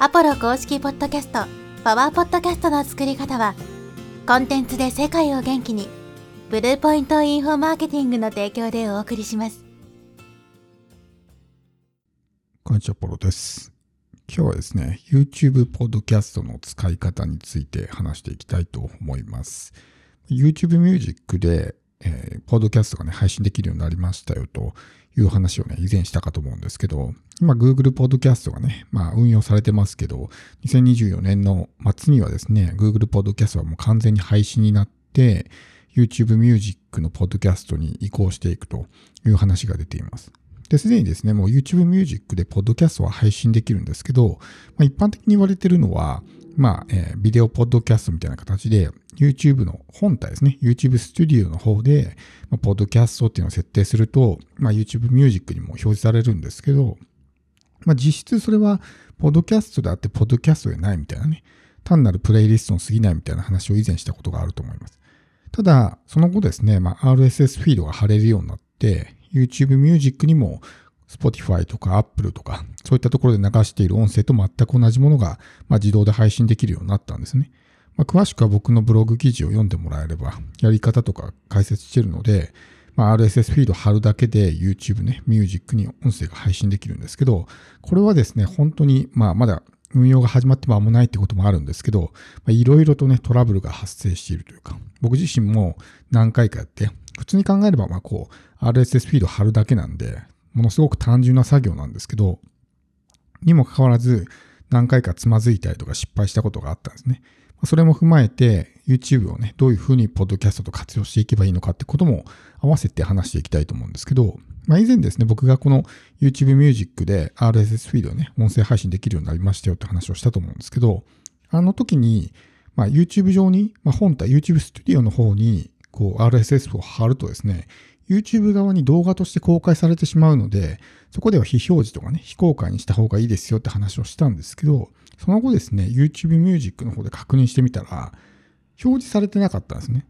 アポロ公式ポッドキャスト、パワーポッドキャストの作り方は、コンテンツで世界を元気に、ブルーポイントインフォマーケティングの提供でお送りします。こんにちは、ポロです。今日はですね、YouTube ポッドキャストの使い方について話していきたいと思います。YouTube Music で、えーポッドキャストがね、配信できるようになりましたよという話をね、以前したかと思うんですけど、今 Google ポッドキャストがね、まあ運用されてますけど、2024年の末にはですね、Google ポッドキャストはもう完全に配信になって、YouTube Music のポッドキャストに移行していくという話が出ています。で、すでにですね、もう YouTube Music でポッドキャストは配信できるんですけど、まあ、一般的に言われてるのは、まあ、えービデオポッドキャストみたいな形で、YouTube の本体ですね、YouTube Studio の方で、まあ、ポッドキャストっていうのを設定すると、まあ、YouTube Music にも表示されるんですけど、まあ、実質それは、ポッドキャストであって、ポッドキャストでないみたいなね、単なるプレイリストに過ぎないみたいな話を以前したことがあると思います。ただ、その後ですね、まあ、RSS フィードが貼れるようになって、YouTube Music にも Spotify とか Apple とか、そういったところで流している音声と全く同じものが、まあ、自動で配信できるようになったんですね。まあ、詳しくは僕のブログ記事を読んでもらえれば、やり方とか解説してるので、まあ、RSS フィード貼るだけで YouTube ね、Music に音声が配信できるんですけど、これはですね、本当に、まあ、まだ運用が始まって間もないってこともあるんですけど、いろいろとね、トラブルが発生しているというか、僕自身も何回かやって、普通に考えれば、まあこう、RSS フィード貼るだけなんで、ものすごく単純な作業なんですけど、にもかかわらず、何回かつまずいたりとか失敗したことがあったんですね。それも踏まえて、YouTube をね、どういうふうにポッドキャストと活用していけばいいのかってことも合わせて話していきたいと思うんですけど、まあ、以前ですね、僕がこの YouTube Music で RSS フィードをね、音声配信できるようになりましたよって話をしたと思うんですけど、あの時に、まあ、YouTube 上に、まあ、本体 YouTube Studio の方にこう RSS を貼るとですね、YouTube 側に動画として公開されてしまうので、そこでは非表示とかね、非公開にした方がいいですよって話をしたんですけど、その後ですね、YouTube Music の方で確認してみたら、表示されてなかったんですね。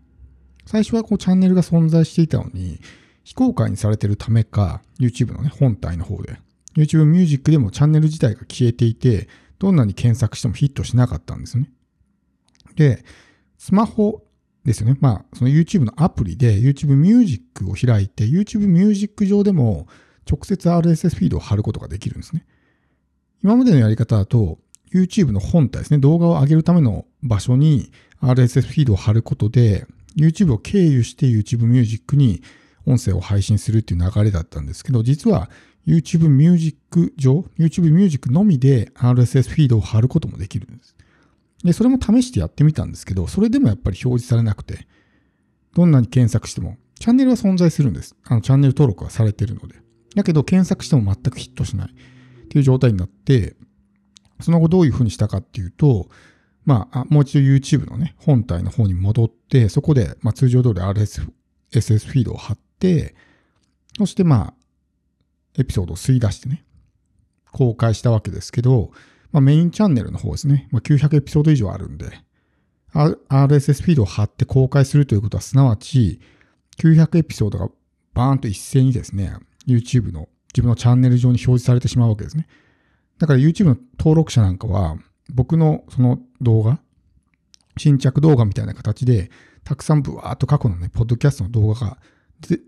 最初はこうチャンネルが存在していたのに、非公開にされてるためか、YouTube のね、本体の方で、YouTube Music でもチャンネル自体が消えていて、どんなに検索してもヒットしなかったんですね。で、スマホですよね。まあ、その YouTube のアプリで YouTube Music を開いて、YouTube Music 上でも直接 RSS フィードを貼ることができるんですね。今までのやり方だと、YouTube の本体ですね、動画を上げるための場所に RSS フィードを貼ることで、YouTube を経由して YouTube Music に音声を配信するっていう流れだったんですけど、実は YouTube Music 上、YouTube Music のみで RSS フィードを貼ることもできるんです。で、それも試してやってみたんですけど、それでもやっぱり表示されなくて、どんなに検索しても、チャンネルは存在するんです。あの、チャンネル登録はされてるので。だけど、検索しても全くヒットしないっていう状態になって、その後どういうふうにしたかっていうと、まあ、もう一度 YouTube のね、本体の方に戻って、そこで、まあ、通常通り RSS SS フィードを貼って、そしてまあ、エピソードを吸い出してね、公開したわけですけど、まあ、メインチャンネルの方ですね、まあ、900エピソード以上あるんで、RSS フィードを貼って公開するということは、すなわち、900エピソードがバーンと一斉にですね、YouTube の自分のチャンネル上に表示されてしまうわけですね。だから YouTube の登録者なんかは、僕のその動画、新着動画みたいな形で、たくさんブワーっと過去のね、ポッドキャストの動画が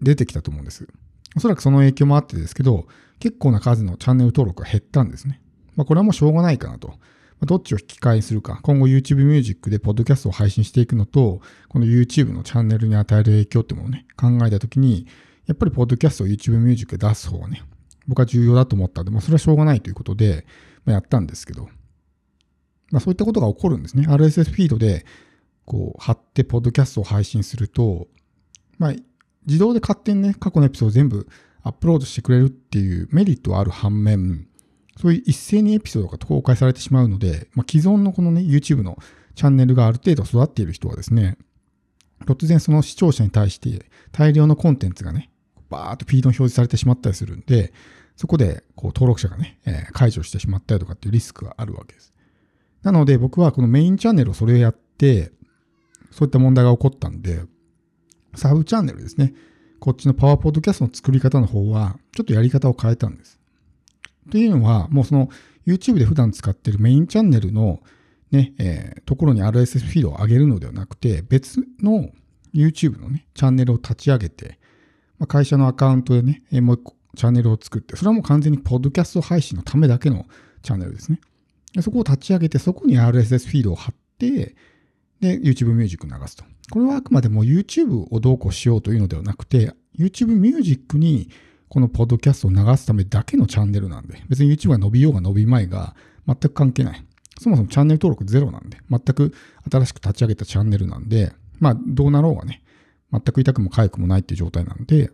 出てきたと思うんです。おそらくその影響もあってですけど、結構な数のチャンネル登録が減ったんですね。まあこれはもうしょうがないかなと。まどっちを引き換えするか、今後 YouTube Music でポッドキャストを配信していくのと、この YouTube のチャンネルに与える影響ってものをね、考えたときに、やっぱりポッドキャストを YouTube Music で出す方がね、僕は重要だと思ったんで、もうそれはしょうがないということで、まあ、やったんですけど、まあそういったことが起こるんですね。RSS フィードで、こう、貼ってポッドキャストを配信すると、まあ、自動で勝手にね、過去のエピソード全部アップロードしてくれるっていうメリットはある反面、そういう一斉にエピソードが公開されてしまうので、まあ、既存のこのね、YouTube のチャンネルがある程度育っている人はですね、突然その視聴者に対して大量のコンテンツがね、バーっとフィードに表示されてしまったりするんで、そこでこう登録者がね、えー解除してしまったりとかっていうリスクがあるわけです。なので僕はこのメインチャンネルをそれをやって、そういった問題が起こったんで、サブチャンネルですね。こっちのパワーポッドキャストの作り方の方は、ちょっとやり方を変えたんです。というのは、もうその YouTube で普段使ってるメインチャンネルのね、えー、ところに RSS フィードを上げるのではなくて、別の YouTube のね、チャンネルを立ち上げて、まあ、会社のアカウントでね、えー、もう一個チャンネルを作って、それはもう完全にポッドキャスト配信のためだけのチャンネルですね。でそこを立ち上げて、そこに RSS フィードを貼って、で、YouTube ミュージック流すと。これはあくまでも YouTube をどうこうしようというのではなくて、YouTube ミュージックにこのポッドキャストを流すためだけのチャンネルなんで、別に YouTube が伸びようが伸びまいが全く関係ない。そもそもチャンネル登録ゼロなんで、全く新しく立ち上げたチャンネルなんで、まあどうなろうがね、全く痛くも痒くもないっていう状態なんで、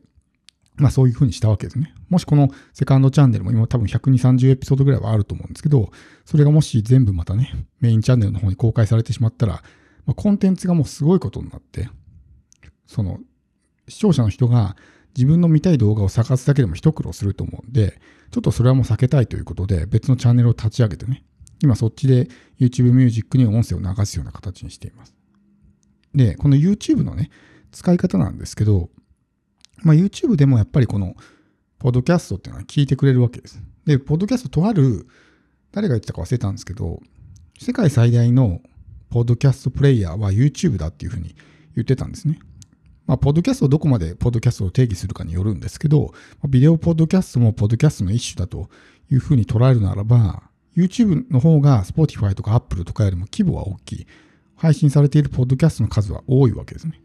まあそういう風にしたわけですね。もしこのセカンドチャンネルも今多分120、30エピソードぐらいはあると思うんですけど、それがもし全部またね、メインチャンネルの方に公開されてしまったら、まあ、コンテンツがもうすごいことになって、その視聴者の人が自分の見たい動画を探すだけでも一苦労すると思うんで、ちょっとそれはもう避けたいということで、別のチャンネルを立ち上げてね、今そっちで YouTube ミュージックに音声を流すような形にしています。で、この YouTube のね、使い方なんですけど、まあ、YouTube でもやっぱりこの、ポッドキャストっていうのは聞いてくれるわけです。で、ポッドキャストとある、誰が言ってたか忘れたんですけど、世界最大のポッドキャストプレイヤーは YouTube だっていうふうに言ってたんですね。まあ、ポッドキャストをどこまでポッドキャストを定義するかによるんですけど、ビデオポッドキャストもポッドキャストの一種だというふうに捉えるならば、YouTube の方が Spotify とか Apple とかよりも規模は大きい。配信されているポッドキャストの数は多いわけですね。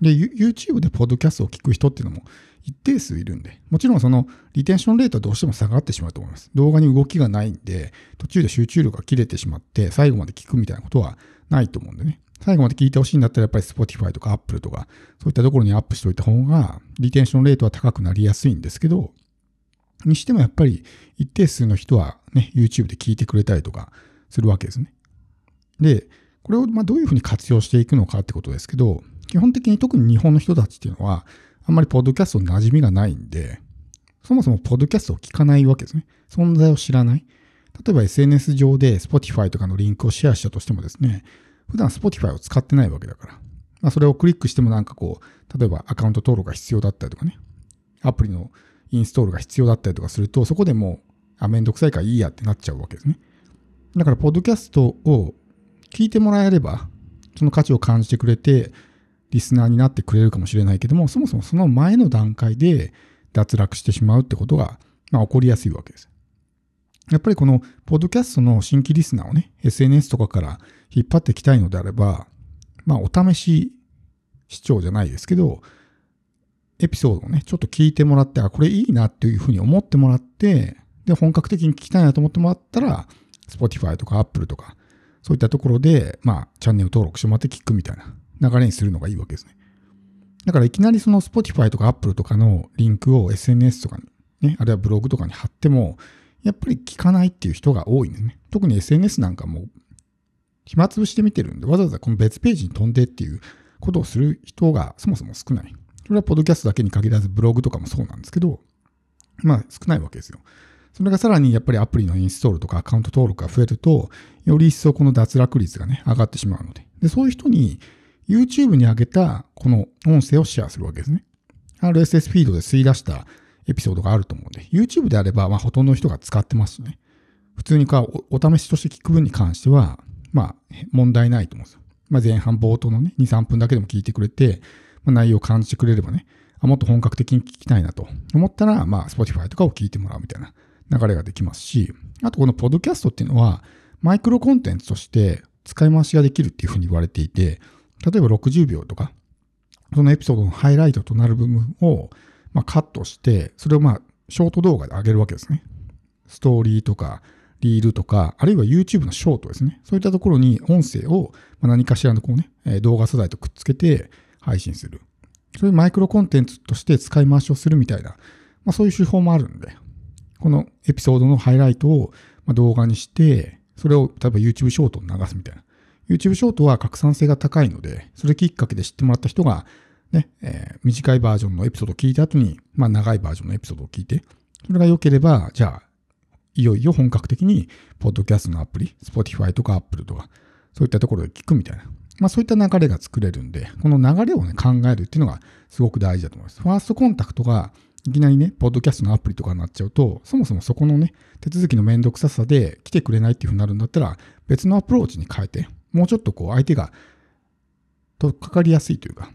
で、YouTube でポッドキャストを聞く人っていうのも一定数いるんで、もちろんそのリテンションレートはどうしても下がってしまうと思います。動画に動きがないんで、途中で集中力が切れてしまって、最後まで聞くみたいなことはないと思うんでね。最後まで聞いてほしいんだったらやっぱり Spotify とか Apple とか、そういったところにアップしておいた方が、リテンションレートは高くなりやすいんですけど、にしてもやっぱり一定数の人はね、YouTube で聞いてくれたりとかするわけですね。で、これをまどういうふうに活用していくのかってことですけど、基本的に特に日本の人たちっていうのは、あんまりポッドキャストに馴染みがないんで、そもそもポッドキャストを聞かないわけですね。存在を知らない。例えば SNS 上で Spotify とかのリンクをシェアしたとしてもですね、普段 Spotify を使ってないわけだから。まあ、それをクリックしてもなんかこう、例えばアカウント登録が必要だったりとかね、アプリのインストールが必要だったりとかすると、そこでもう、あ、めんどくさいからいいやってなっちゃうわけですね。だから、ポッドキャストを聞いてもらえれば、その価値を感じてくれて、リスナーになってくれるかもしれないけども、そもそもその前の段階で脱落してしまうってことが、まあ、起こりやすいわけです。やっぱりこの、ポッドキャストの新規リスナーをね、SNS とかから引っ張っていきたいのであれば、まあ、お試し視聴じゃないですけど、エピソードをね、ちょっと聞いてもらって、あ、これいいなっていうふうに思ってもらって、で、本格的に聞きたいなと思ってもらったら、Spotify とか Apple とか、そういったところで、まあ、チャンネル登録してもらって聞くみたいな流れにするのがいいわけですね。だからいきなりその Spotify とか Apple とかのリンクを SNS とかに、ね、あるいはブログとかに貼っても、やっぱり聞かないっていう人が多いんですね。特に SNS なんかも暇つぶして見てるんで、わざわざこの別ページに飛んでっていうことをする人がそもそも少ない。それはポッドキャストだけに限らずブログとかもそうなんですけど、まあ少ないわけですよ。それがさらにやっぱりアプリのインストールとかアカウント登録が増えると、より一層この脱落率がね、上がってしまうので。で、そういう人に YouTube に上げたこの音声をシェアするわけですね。RSS フィードで吸い出したエピソードがあると思うんで、YouTube であれば、まあほとんどの人が使ってますしね。普通にかお試しとして聞く分に関しては、まあ問題ないと思うんですよ。まあ前半冒頭のね、2、3分だけでも聞いてくれて、まあ、内容を感じてくれればね、あもっと本格的に聞きたいなと思ったら、まあ、Spotify とかを聞いてもらうみたいな流れができますし、あとこのポッドキャストっていうのは、マイクロコンテンツとして使い回しができるっていうふうに言われていて、例えば60秒とか、そのエピソードのハイライトとなる部分を、まあ、カットして、それをまあ、ショート動画で上げるわけですね。ストーリーとか、リールとか、あるいは YouTube のショートですね。そういったところに音声を何かしらのこうね、動画素材とくっつけて配信する。そういうマイクロコンテンツとして使い回しをするみたいな、まあ、そういう手法もあるんで、このエピソードのハイライトを動画にして、それを例えば YouTube ショートに流すみたいな。YouTube ショートは拡散性が高いので、それきっかけで知ってもらった人が、ね、えー、短いバージョンのエピソードを聞いた後に、まあ長いバージョンのエピソードを聞いて、それが良ければ、じゃあ、いよいよ本格的に、ポッドキャストのアプリ、Spotify とか Apple とか、そういったところで聞くみたいな。まあそういった流れが作れるんで、この流れをね、考えるっていうのがすごく大事だと思います。ファーストコンタクトがいきなりね、ポッドキャストのアプリとかになっちゃうと、そもそもそこのね、手続きのめんどくささで来てくれないっていうふうになるんだったら、別のアプローチに変えて、もうちょっとこう相手が、とっかかりやすいというか、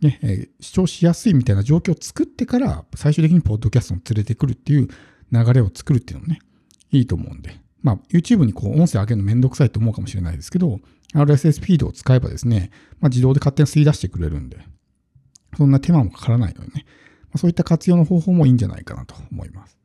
ね、えー、視聴しやすいみたいな状況を作ってから、最終的にポッドキャストを連れてくるっていう流れを作るっていうのもね、いいと思うんで。まあ、YouTube にこう音声上げるのめんどくさいと思うかもしれないですけど、RSS フィードを使えばですね、まあ、自動で勝手に吸い出してくれるんで、そんな手間もかからないのでね、まあ、そういった活用の方法もいいんじゃないかなと思います。